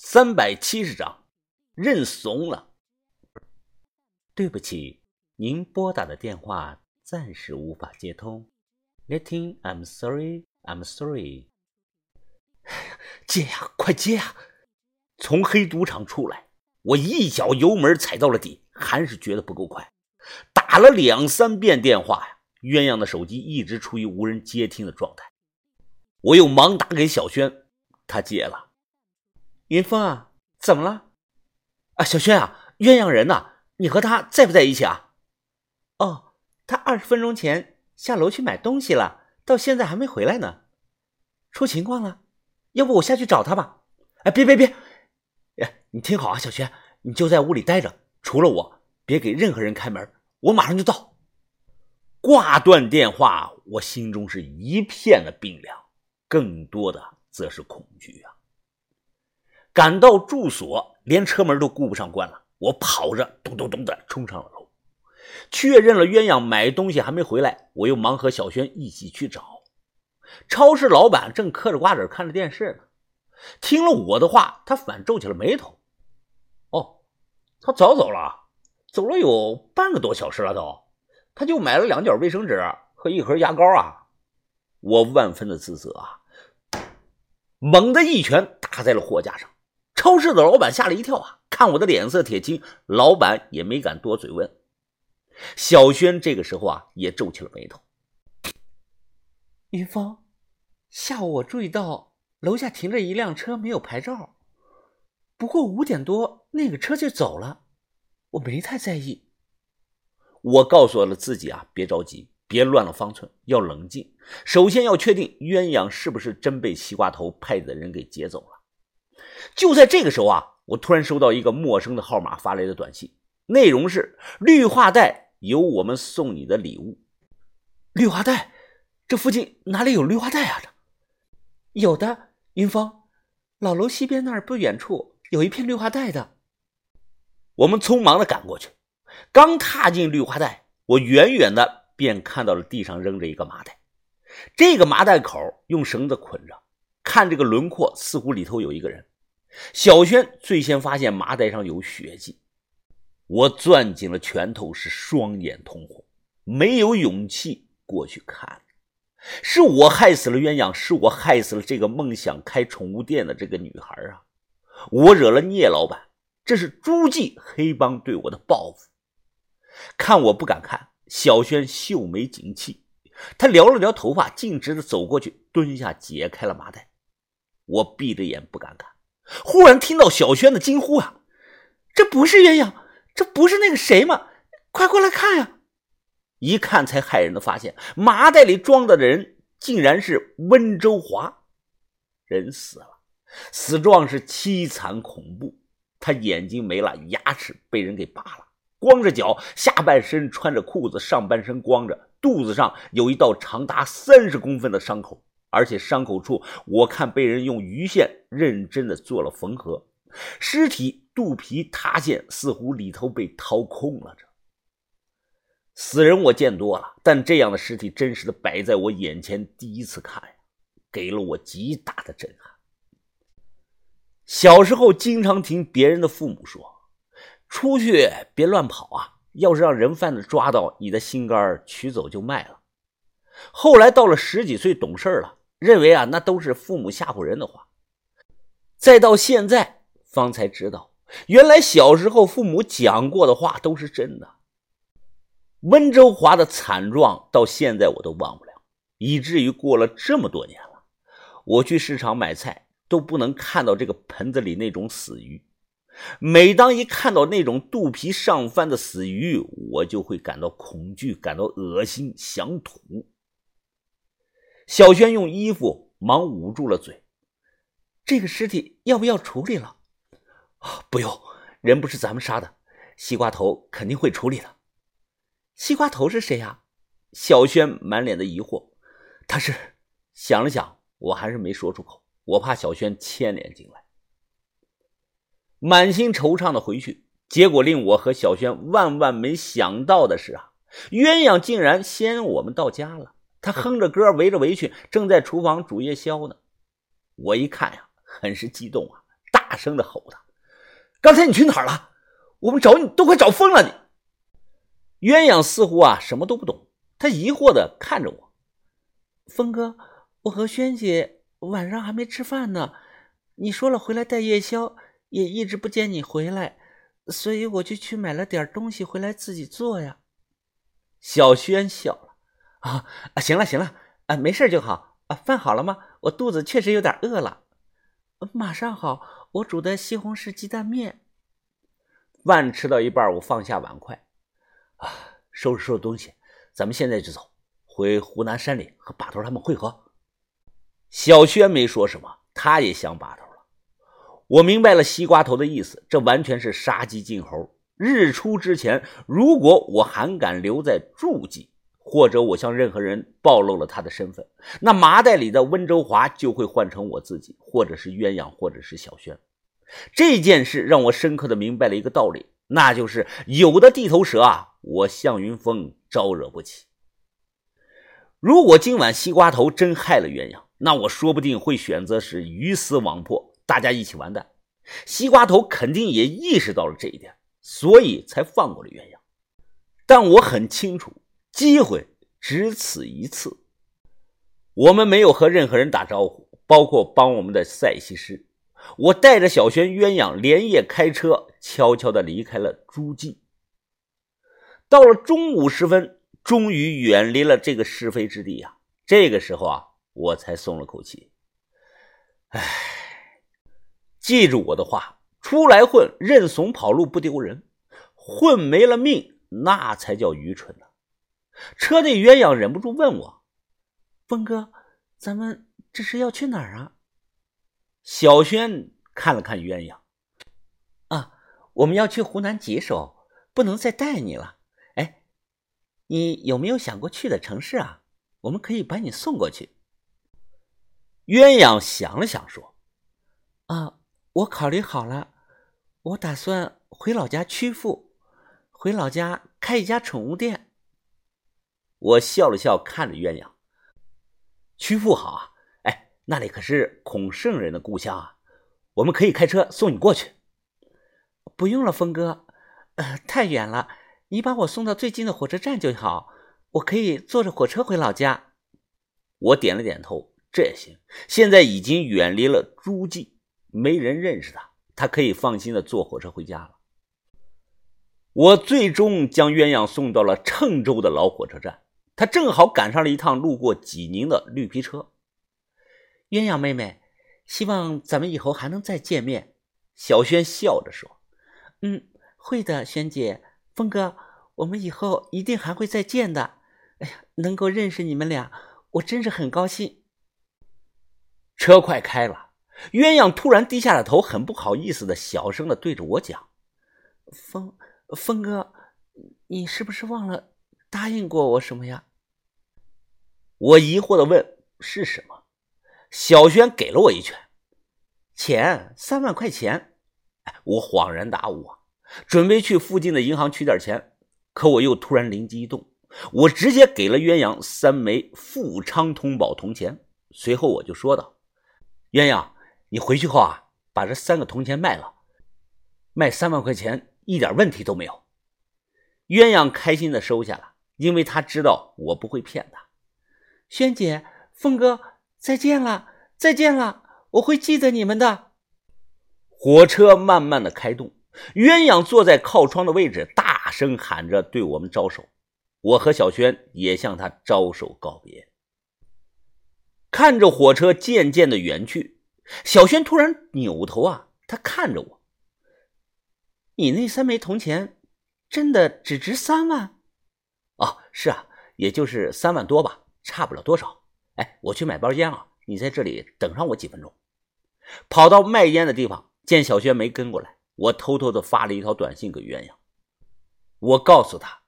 三百七十章，认怂了。对不起，您拨打的电话暂时无法接通。Letting I'm sorry, I'm sorry。接呀，快接呀！从黑赌场出来，我一脚油门踩到了底，还是觉得不够快。打了两三遍电话呀，鸳鸯的手机一直处于无人接听的状态。我又忙打给小轩，他接了。云峰啊，怎么了？啊，小轩啊，鸳鸯人呢？你和他在不在一起啊？哦，他二十分钟前下楼去买东西了，到现在还没回来呢。出情况了？要不我下去找他吧？哎，别别别！哎，你听好啊，小轩，你就在屋里待着，除了我，别给任何人开门。我马上就到。挂断电话，我心中是一片的冰凉，更多的则是恐惧啊。赶到住所，连车门都顾不上关了。我跑着咚咚咚的冲上了楼，确认了鸳鸯买东西还没回来，我又忙和小轩一起去找。超市老板正嗑着瓜子看着电视呢，听了我的话，他反皱起了眉头。哦，他早走了，走了有半个多小时了都，他就买了两卷卫生纸和一盒牙膏啊。我万分的自责啊，猛地一拳打在了货架上。超市的老板吓了一跳啊！看我的脸色铁青，老板也没敢多嘴问。小轩这个时候啊，也皱起了眉头。云峰，下午我注意到楼下停着一辆车，没有牌照。不过五点多那个车就走了，我没太在意。我告诉了自己啊，别着急，别乱了方寸，要冷静。首先要确定鸳鸯是不是真被西瓜头派的人给劫走了。就在这个时候啊，我突然收到一个陌生的号码发来的短信，内容是“绿化带有我们送你的礼物”。绿化带，这附近哪里有绿化带啊？这有的，云峰，老楼西边那儿不远处有一片绿化带的。我们匆忙的赶过去，刚踏进绿化带，我远远的便看到了地上扔着一个麻袋，这个麻袋口用绳子捆着，看这个轮廓，似乎里头有一个人。小轩最先发现麻袋上有血迹，我攥紧了拳头，是双眼通红，没有勇气过去看。是我害死了鸳鸯，是我害死了这个梦想开宠物店的这个女孩啊！我惹了聂老板，这是诸暨黑帮对我的报复。看我不敢看，小轩秀眉紧蹙，他撩了撩头发，径直的走过去，蹲下解开了麻袋。我闭着眼不敢看。忽然听到小轩的惊呼啊！这不是鸳鸯，这不是那个谁吗？快过来看呀！一看才骇人的发现，麻袋里装的人竟然是温州华。人死了，死状是凄惨恐怖。他眼睛没了，牙齿被人给拔了，光着脚，下半身穿着裤子，上半身光着，肚子上有一道长达三十公分的伤口。而且伤口处，我看被人用鱼线认真的做了缝合，尸体肚皮塌陷，似乎里头被掏空了。这死人我见多了，但这样的尸体真实的摆在我眼前，第一次看呀，给了我极大的震撼。小时候经常听别人的父母说：“出去别乱跑啊，要是让人贩子抓到，你的心肝取走就卖了。”后来到了十几岁，懂事了。认为啊，那都是父母吓唬人的话。再到现在，方才知道，原来小时候父母讲过的话都是真的。温州华的惨状到现在我都忘不了，以至于过了这么多年了，我去市场买菜都不能看到这个盆子里那种死鱼。每当一看到那种肚皮上翻的死鱼，我就会感到恐惧，感到恶心，想吐。小轩用衣服忙捂住了嘴。这个尸体要不要处理了？啊不用，人不是咱们杀的，西瓜头肯定会处理的。西瓜头是谁呀？小轩满脸的疑惑。他是想了想，我还是没说出口，我怕小轩牵连进来。满心惆怅的回去，结果令我和小轩万万没想到的是啊，鸳鸯竟然先我们到家了。他哼着歌，围着围裙，正在厨房煮夜宵呢。我一看呀，很是激动啊，大声的吼他：“刚才你去哪儿了？我们找你都快找疯了！”你鸳鸯似乎啊什么都不懂，他疑惑的看着我：“峰哥，我和萱姐晚上还没吃饭呢，你说了回来带夜宵，也一直不见你回来，所以我就去买了点东西回来自己做呀。”小轩笑了：“啊啊，行了行了，啊没事就好。”啊，饭好了吗？我肚子确实有点饿了。马上好，我煮的西红柿鸡蛋面。饭吃到一半，我放下碗筷，啊，收拾收拾东西，咱们现在就走，回湖南山里和把头他们会合。小轩没说什么，他也想把头了。我明白了西瓜头的意思，这完全是杀鸡儆猴。日出之前，如果我还敢留在诸暨。或者我向任何人暴露了他的身份，那麻袋里的温州华就会换成我自己，或者是鸳鸯，或者是小轩。这件事让我深刻的明白了一个道理，那就是有的地头蛇啊，我向云峰招惹不起。如果今晚西瓜头真害了鸳鸯，那我说不定会选择是鱼死网破，大家一起完蛋。西瓜头肯定也意识到了这一点，所以才放过了鸳鸯。但我很清楚。机会只此一次，我们没有和任何人打招呼，包括帮我们的赛西施。我带着小轩、鸳鸯连夜开车，悄悄的离开了诸暨。到了中午时分，终于远离了这个是非之地啊！这个时候啊，我才松了口气。唉，记住我的话，出来混，认怂跑路不丢人，混没了命，那才叫愚蠢呢。车内鸳鸯忍不住问我：“峰哥，咱们这是要去哪儿啊？”小轩看了看鸳鸯：“啊，我们要去湖南吉首，不能再带你了。哎，你有没有想过去的城市啊？我们可以把你送过去。”鸳鸯想了想说：“啊，我考虑好了，我打算回老家曲阜，回老家开一家宠物店。”我笑了笑，看着鸳鸯。曲阜好啊，哎，那里可是孔圣人的故乡啊，我们可以开车送你过去。不用了，峰哥，呃，太远了，你把我送到最近的火车站就好，我可以坐着火车回老家。我点了点头，这也行。现在已经远离了诸暨，没人认识他，他可以放心的坐火车回家了。我最终将鸳鸯送到了郴州的老火车站。他正好赶上了一趟路过济宁的绿皮车。鸳鸯妹妹，希望咱们以后还能再见面。小轩笑着说：“嗯，会的，轩姐，峰哥，我们以后一定还会再见的。哎呀，能够认识你们俩，我真是很高兴。”车快开了，鸳鸯突然低下了头，很不好意思的小声的对着我讲：“峰峰哥，你是不是忘了答应过我什么呀？”我疑惑的问：“是什么？”小轩给了我一拳，钱三万块钱。我恍然大悟啊，准备去附近的银行取点钱，可我又突然灵机一动，我直接给了鸳鸯三枚富昌通宝铜钱。随后我就说道：“鸳鸯，你回去后啊，把这三个铜钱卖了，卖三万块钱一点问题都没有。”鸳鸯开心的收下了，因为他知道我不会骗他。萱姐，峰哥，再见了，再见了，我会记得你们的。火车慢慢的开动，鸳鸯坐在靠窗的位置，大声喊着对我们招手。我和小轩也向他招手告别。看着火车渐渐的远去，小轩突然扭头啊，他看着我：“你那三枚铜钱，真的只值三万？”“哦，是啊，也就是三万多吧。”差不了多少，哎，我去买包烟啊，你在这里等上我几分钟。跑到卖烟的地方，见小轩没跟过来，我偷偷的发了一条短信给鸳鸯。我告诉他，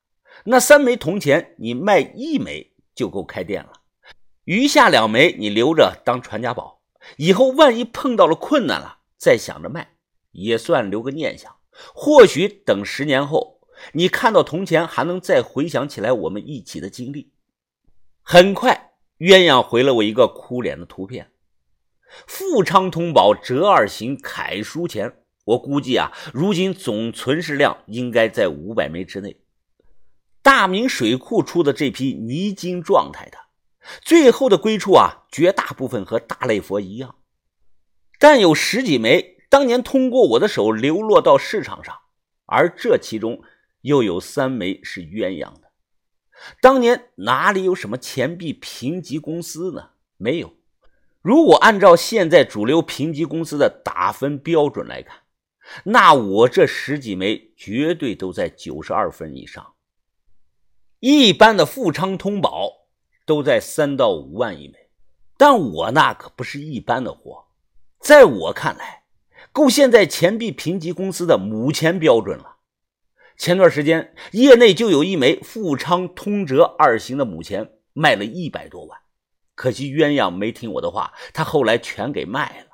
那三枚铜钱你卖一枚就够开店了，余下两枚你留着当传家宝，以后万一碰到了困难了，再想着卖，也算留个念想。或许等十年后，你看到铜钱，还能再回想起来我们一起的经历。很快，鸳鸯回了我一个哭脸的图片。富昌通宝折二行楷书钱，我估计啊，如今总存世量应该在五百枚之内。大明水库出的这批泥金状态的，最后的归处啊，绝大部分和大类佛一样，但有十几枚当年通过我的手流落到市场上，而这其中又有三枚是鸳鸯的。当年哪里有什么钱币评级公司呢？没有。如果按照现在主流评级公司的打分标准来看，那我这十几枚绝对都在九十二分以上。一般的富昌通宝都在三到五万一枚，但我那可不是一般的货，在我看来，够现在钱币评级公司的母钱标准了。前段时间，业内就有一枚富昌通折二型的母钱卖了一百多万。可惜鸳鸯没听我的话，他后来全给卖了。